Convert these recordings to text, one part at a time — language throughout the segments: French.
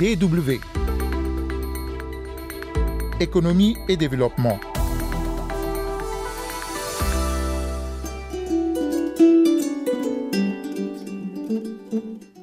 DW. Économie et développement.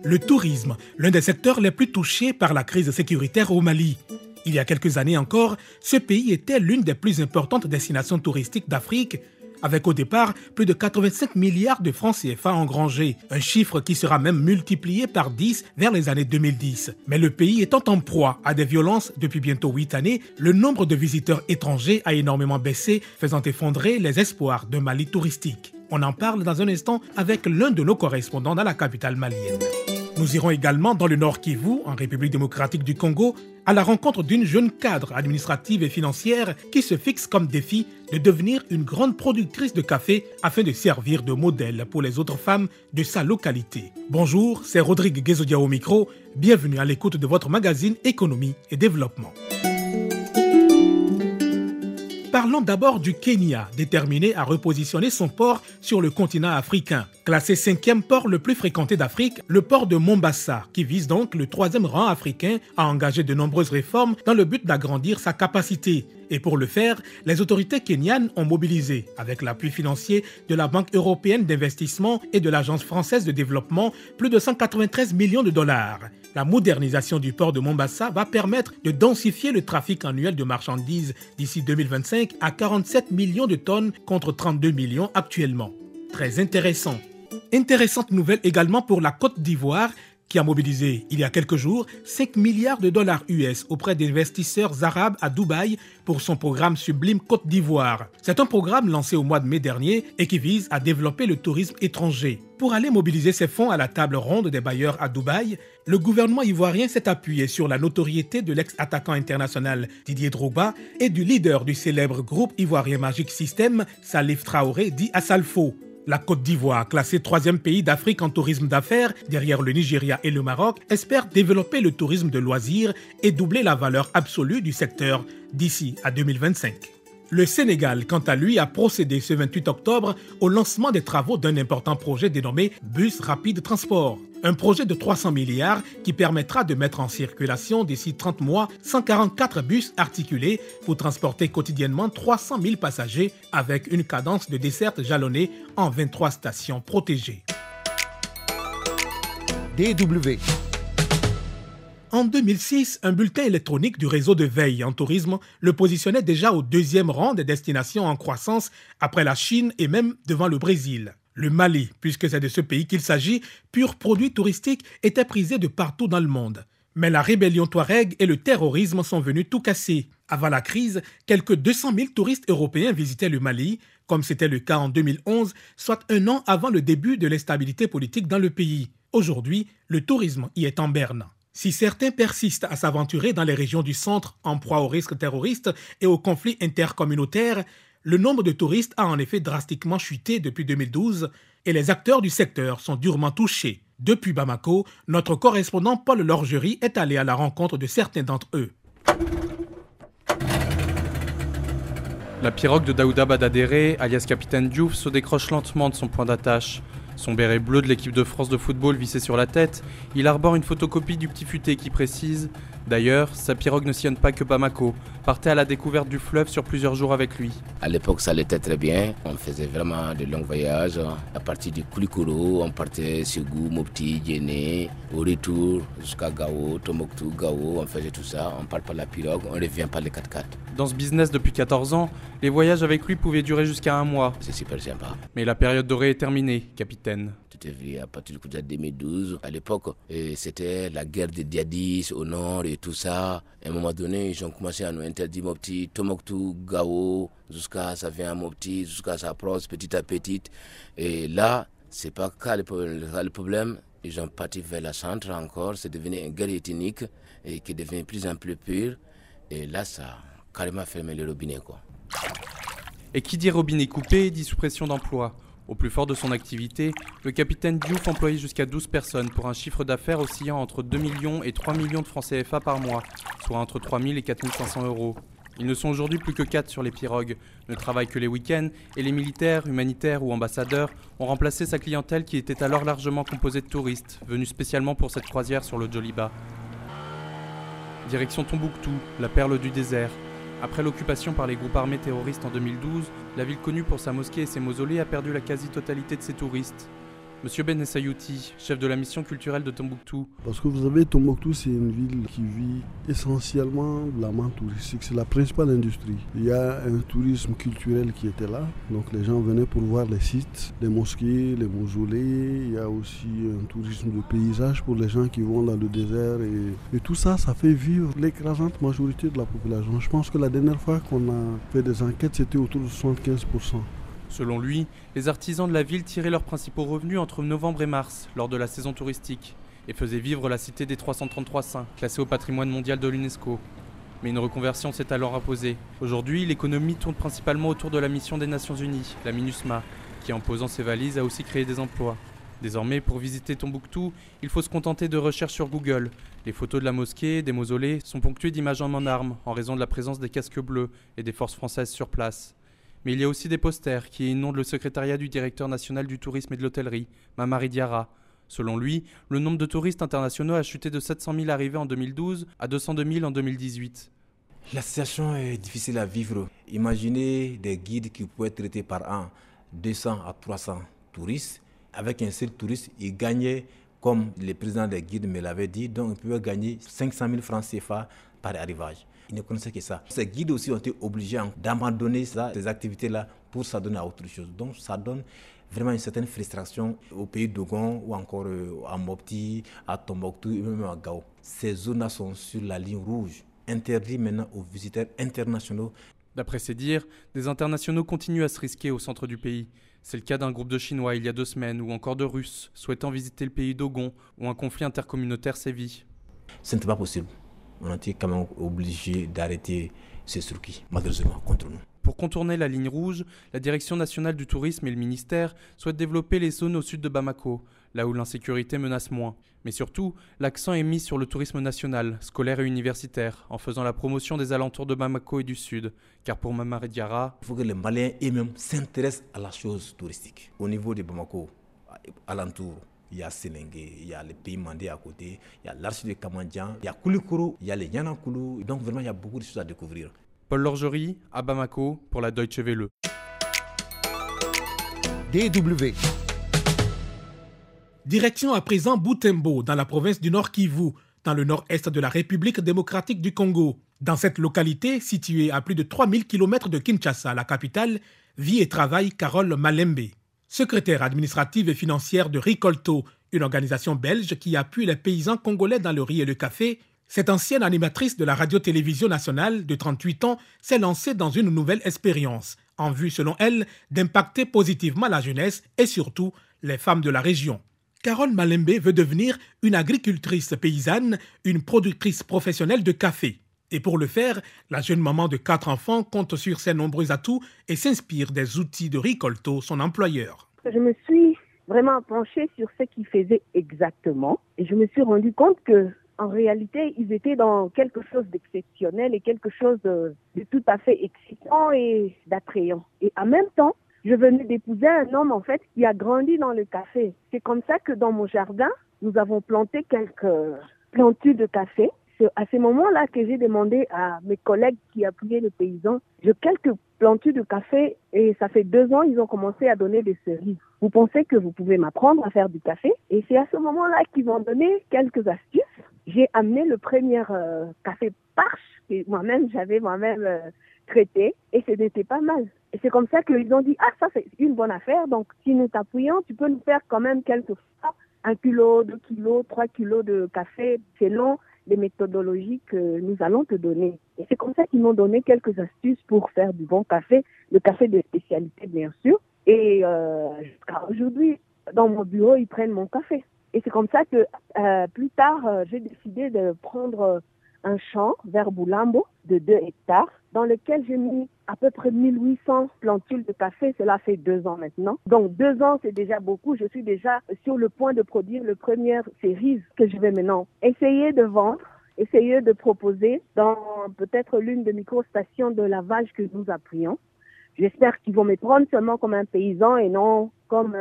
Le tourisme, l'un des secteurs les plus touchés par la crise sécuritaire au Mali. Il y a quelques années encore, ce pays était l'une des plus importantes destinations touristiques d'Afrique, avec au départ plus de 85 milliards de francs CFA engrangés, un chiffre qui sera même multiplié par 10 vers les années 2010. Mais le pays étant en proie à des violences depuis bientôt 8 années, le nombre de visiteurs étrangers a énormément baissé, faisant effondrer les espoirs d'un Mali touristique. On en parle dans un instant avec l'un de nos correspondants dans la capitale malienne. Nous irons également dans le Nord Kivu, en République démocratique du Congo, à la rencontre d'une jeune cadre administrative et financière qui se fixe comme défi de devenir une grande productrice de café afin de servir de modèle pour les autres femmes de sa localité. Bonjour, c'est Rodrigue Guézodia au micro. Bienvenue à l'écoute de votre magazine Économie et Développement. Parlons d'abord du Kenya, déterminé à repositionner son port sur le continent africain. Classé cinquième port le plus fréquenté d'Afrique, le port de Mombasa, qui vise donc le troisième rang africain, a engagé de nombreuses réformes dans le but d'agrandir sa capacité. Et pour le faire, les autorités kenyanes ont mobilisé, avec l'appui financier de la Banque européenne d'investissement et de l'Agence française de développement, plus de 193 millions de dollars. La modernisation du port de Mombasa va permettre de densifier le trafic annuel de marchandises d'ici 2025 à 47 millions de tonnes contre 32 millions actuellement. Très intéressant. Intéressante nouvelle également pour la Côte d'Ivoire qui a mobilisé il y a quelques jours 5 milliards de dollars US auprès d'investisseurs arabes à Dubaï pour son programme Sublime Côte d'Ivoire. C'est un programme lancé au mois de mai dernier et qui vise à développer le tourisme étranger. Pour aller mobiliser ses fonds à la table ronde des bailleurs à Dubaï, le gouvernement ivoirien s'est appuyé sur la notoriété de l'ex-attaquant international Didier Drogba et du leader du célèbre groupe ivoirien Magic System, Salif Traoré, dit Assalfo. La Côte d'Ivoire, classée troisième pays d'Afrique en tourisme d'affaires, derrière le Nigeria et le Maroc, espère développer le tourisme de loisirs et doubler la valeur absolue du secteur d'ici à 2025. Le Sénégal, quant à lui, a procédé ce 28 octobre au lancement des travaux d'un important projet dénommé Bus Rapide Transport. Un projet de 300 milliards qui permettra de mettre en circulation d'ici 30 mois 144 bus articulés pour transporter quotidiennement 300 000 passagers avec une cadence de desserte jalonnée en 23 stations protégées. DW. En 2006, un bulletin électronique du réseau de veille en tourisme le positionnait déjà au deuxième rang des destinations en croissance après la Chine et même devant le Brésil. Le Mali, puisque c'est de ce pays qu'il s'agit, pur produit touristique, était prisé de partout dans le monde. Mais la rébellion Touareg et le terrorisme sont venus tout casser. Avant la crise, quelques 200 000 touristes européens visitaient le Mali, comme c'était le cas en 2011, soit un an avant le début de l'instabilité politique dans le pays. Aujourd'hui, le tourisme y est en berne. Si certains persistent à s'aventurer dans les régions du centre en proie aux risques terroristes et aux conflits intercommunautaires, le nombre de touristes a en effet drastiquement chuté depuis 2012 et les acteurs du secteur sont durement touchés. Depuis Bamako, notre correspondant Paul Lorgerie est allé à la rencontre de certains d'entre eux. La pirogue de Daouda Badadere, alias Capitaine Diouf, se décroche lentement de son point d'attache. Son béret bleu de l'équipe de France de football vissé sur la tête, il arbore une photocopie du petit futé qui précise D'ailleurs, sa pirogue ne sillonne pas que Bamako, partait à la découverte du fleuve sur plusieurs jours avec lui. À l'époque, ça allait très bien. On faisait vraiment de longs voyages. À partir du Koulikoro, on partait Ségou, Mopti, Djéné, au retour jusqu'à Gao, Tomoktu, Gao. On faisait tout ça. On part par la pirogue, on revient par les 4x4. Dans ce business depuis 14 ans, les voyages avec lui pouvaient durer jusqu'à un mois. C'est super sympa. Mais la période dorée est terminée, capitaine. À partir du coup de 2012. À l'époque, c'était la guerre des Diadis au nord et tout ça. À un moment donné, ils ont commencé à nous interdire Mopti, Tomoktu, Gao, jusqu'à ça vient à Mopti, jusqu'à ça approche petit à petit. Et là, c'est pas le problème. Ils ont parti vers la centre encore. C'est devenu une guerre ethnique et qui devient plus en plus pure. Et là, ça a carrément fermé le robinet. Quoi. Et qui dit robinet coupé dit suppression d'emploi. Au plus fort de son activité, le capitaine Diouf employait jusqu'à 12 personnes pour un chiffre d'affaires oscillant entre 2 millions et 3 millions de francs CFA par mois, soit entre 3 000 et 4 500 euros. Ils ne sont aujourd'hui plus que 4 sur les pirogues, ne travaillent que les week-ends, et les militaires, humanitaires ou ambassadeurs ont remplacé sa clientèle qui était alors largement composée de touristes, venus spécialement pour cette croisière sur le Joliba. Direction Tombouctou, la perle du désert. Après l'occupation par les groupes armés terroristes en 2012, la ville connue pour sa mosquée et ses mausolées a perdu la quasi-totalité de ses touristes. Monsieur Ben Essayouti, chef de la mission culturelle de Tombouctou. Parce que vous savez, Tombouctou, c'est une ville qui vit essentiellement de la main touristique. C'est la principale industrie. Il y a un tourisme culturel qui était là. Donc les gens venaient pour voir les sites, les mosquées, les mausolées. Il y a aussi un tourisme de paysage pour les gens qui vont dans le désert. Et tout ça, ça fait vivre l'écrasante majorité de la population. Je pense que la dernière fois qu'on a fait des enquêtes, c'était autour de 75%. Selon lui, les artisans de la ville tiraient leurs principaux revenus entre novembre et mars, lors de la saison touristique, et faisaient vivre la cité des 333 saints, classée au patrimoine mondial de l'UNESCO. Mais une reconversion s'est alors imposée. Aujourd'hui, l'économie tourne principalement autour de la mission des Nations Unies, la MINUSMA, qui en posant ses valises a aussi créé des emplois. Désormais, pour visiter Tombouctou, il faut se contenter de recherches sur Google. Les photos de la mosquée, des mausolées, sont ponctuées d'images en armes, en raison de la présence des casques bleus et des forces françaises sur place. Mais il y a aussi des posters qui inondent le secrétariat du directeur national du tourisme et de l'hôtellerie, Mamari Diarra. Selon lui, le nombre de touristes internationaux a chuté de 700 000 arrivés en 2012 à 202 000 en 2018. La situation est difficile à vivre. Imaginez des guides qui pouvaient traiter par an 200 à 300 touristes. Avec un seul touriste, ils gagnaient, comme le président des guides me l'avait dit, donc ils pouvaient gagner 500 000 francs CFA par arrivage. Ils ne connaissaient que ça. Ces guides aussi ont été obligés d'abandonner ces activités-là pour s'adonner à autre chose. Donc ça donne vraiment une certaine frustration au pays d'Ogon ou encore euh, à Mopti, à Tombouctou et même à Gao. Ces zones-là sont sur la ligne rouge, interdit maintenant aux visiteurs internationaux. D'après ses dires, des internationaux continuent à se risquer au centre du pays. C'est le cas d'un groupe de Chinois il y a deux semaines ou encore de Russes souhaitant visiter le pays d'Ogon où un conflit intercommunautaire sévit. Ce n'était pas possible on a été quand même obligé d'arrêter ces circuits, malheureusement, contre nous. Pour contourner la ligne rouge, la Direction nationale du tourisme et le ministère souhaitent développer les zones au sud de Bamako, là où l'insécurité menace moins. Mais surtout, l'accent est mis sur le tourisme national, scolaire et universitaire, en faisant la promotion des alentours de Bamako et du sud. Car pour Mamar Diarra, il faut que les Maliens eux-mêmes s'intéressent à la chose touristique. Au niveau de Bamako, alentour, il y a Sénégué, il y a les pays mandés à côté, il y a l'arche de Kamandjan, il y a Koulikoro, il y a les Yanakoulou. Donc vraiment, il y a beaucoup de choses à découvrir. Paul Lorgerie, à Bamako, pour la Deutsche Welle. DW. Direction à présent Boutembo, dans la province du Nord Kivu, dans le nord-est de la République démocratique du Congo. Dans cette localité, située à plus de 3000 km de Kinshasa, la capitale, vit et travaille Carole Malembe secrétaire administrative et financière de Ricolto, une organisation belge qui appuie les paysans congolais dans le riz et le café, cette ancienne animatrice de la radio-télévision nationale de 38 ans s'est lancée dans une nouvelle expérience, en vue, selon elle, d'impacter positivement la jeunesse et surtout les femmes de la région. Carole Malembe veut devenir une agricultrice paysanne, une productrice professionnelle de café. Et pour le faire, la jeune maman de quatre enfants compte sur ses nombreux atouts et s'inspire des outils de Ricolto, son employeur. Je me suis vraiment penchée sur ce qu'ils faisaient exactement et je me suis rendu compte que en réalité, ils étaient dans quelque chose d'exceptionnel et quelque chose de, tout à fait excitant et d'attrayant. Et en même temps, je venais d'épouser un homme en fait qui a grandi dans le café. C'est comme ça que dans mon jardin, nous avons planté quelques plantures de café c'est à ce moment-là que j'ai demandé à mes collègues qui appuyaient les paysans, j'ai quelques plantures de café et ça fait deux ans, ils ont commencé à donner des cerises. Vous pensez que vous pouvez m'apprendre à faire du café? Et c'est à ce moment-là qu'ils m'ont donné quelques astuces. J'ai amené le premier euh, café parche que moi-même, j'avais moi-même euh, traité et c'était pas mal. Et c'est comme ça qu'ils ont dit, ah ça c'est une bonne affaire, donc si nous t'appuyons, tu peux nous faire quand même quelques fois un kilo, deux kilos, trois kilos de café selon les méthodologies que nous allons te donner. Et c'est comme ça qu'ils m'ont donné quelques astuces pour faire du bon café, le café de spécialité bien sûr. Et euh, jusqu'à aujourd'hui, dans mon bureau, ils prennent mon café. Et c'est comme ça que euh, plus tard, euh, j'ai décidé de prendre un champ vers Boulambo de 2 hectares dans lequel j'ai mis à peu près 1800 plantules de café. Cela fait deux ans maintenant. Donc deux ans, c'est déjà beaucoup. Je suis déjà sur le point de produire le premier série que je vais maintenant essayer de vendre essayer de proposer dans peut-être l'une des micro-stations de lavage que nous appuyons. J'espère qu'ils vont me prendre seulement comme un paysan et non comme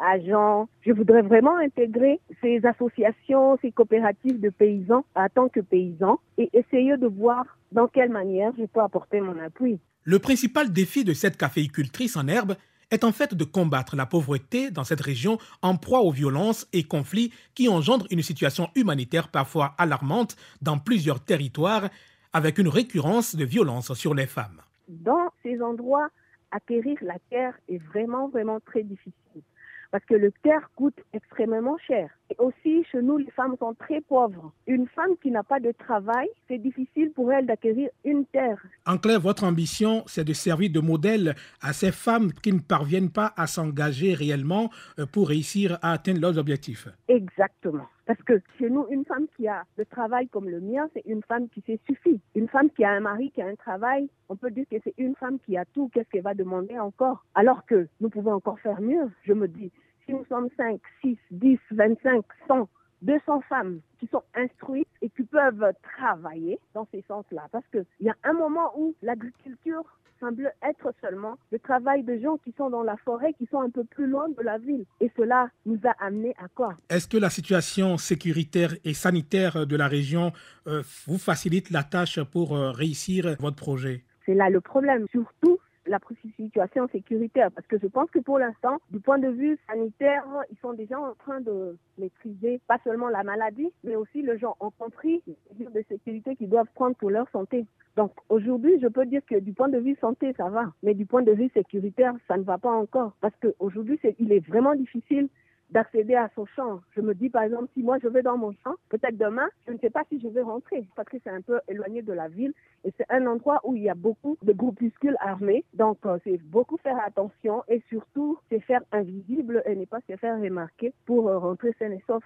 agents. Je voudrais vraiment intégrer ces associations, ces coopératives de paysans en tant que paysans et essayer de voir dans quelle manière je peux apporter mon appui. Le principal défi de cette caféicultrice en herbe est en fait de combattre la pauvreté dans cette région en proie aux violences et conflits qui engendrent une situation humanitaire parfois alarmante dans plusieurs territoires avec une récurrence de violences sur les femmes. Dans ces endroits, acquérir la terre est vraiment, vraiment très difficile parce que le terre coûte extrêmement cher. Et aussi, chez nous, les femmes sont très pauvres. Une femme qui n'a pas de travail, c'est difficile pour elle d'acquérir une terre. En clair, votre ambition, c'est de servir de modèle à ces femmes qui ne parviennent pas à s'engager réellement euh, pour réussir à atteindre leurs objectifs. Exactement. Parce que chez nous, une femme qui a le travail comme le mien, c'est une femme qui s'est suffit. Une femme qui a un mari, qui a un travail, on peut dire que c'est une femme qui a tout. Qu'est-ce qu'elle va demander encore? Alors que nous pouvons encore faire mieux. Je me dis, si nous sommes 5, 6, 10, 25, 100, 200 femmes qui sont instruites et qui peuvent travailler dans ces sens-là. Parce qu'il y a un moment où l'agriculture semble être seulement le travail de gens qui sont dans la forêt, qui sont un peu plus loin de la ville. Et cela nous a amené à quoi? Est-ce que la situation sécuritaire et sanitaire de la région euh, vous facilite la tâche pour euh, réussir votre projet? C'est là le problème. Surtout la situation sécuritaire. Parce que je pense que pour l'instant, du point de vue sanitaire, ils sont déjà en train de maîtriser pas seulement la maladie, mais aussi les gens ont compris les mesures de sécurité qu'ils doivent prendre pour leur santé. Donc aujourd'hui, je peux dire que du point de vue santé, ça va, mais du point de vue sécuritaire, ça ne va pas encore. Parce qu'aujourd'hui, il est vraiment difficile d'accéder à son champ. Je me dis par exemple, si moi je vais dans mon champ, peut-être demain, je ne sais pas si je vais rentrer parce que c'est un peu éloigné de la ville et c'est un endroit où il y a beaucoup de groupuscules armés. Donc euh, c'est beaucoup faire attention et surtout se faire invisible et ne pas se faire remarquer pour euh, rentrer sain et sauf.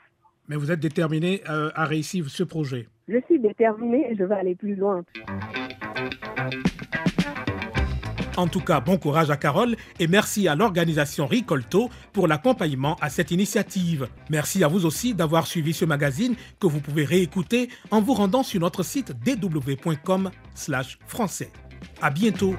Mais vous êtes déterminé euh, à réussir ce projet Je suis déterminé et je vais aller plus loin. En tout cas, bon courage à Carole et merci à l'organisation Ricolto pour l'accompagnement à cette initiative. Merci à vous aussi d'avoir suivi ce magazine que vous pouvez réécouter en vous rendant sur notre site dw.com/français. À bientôt.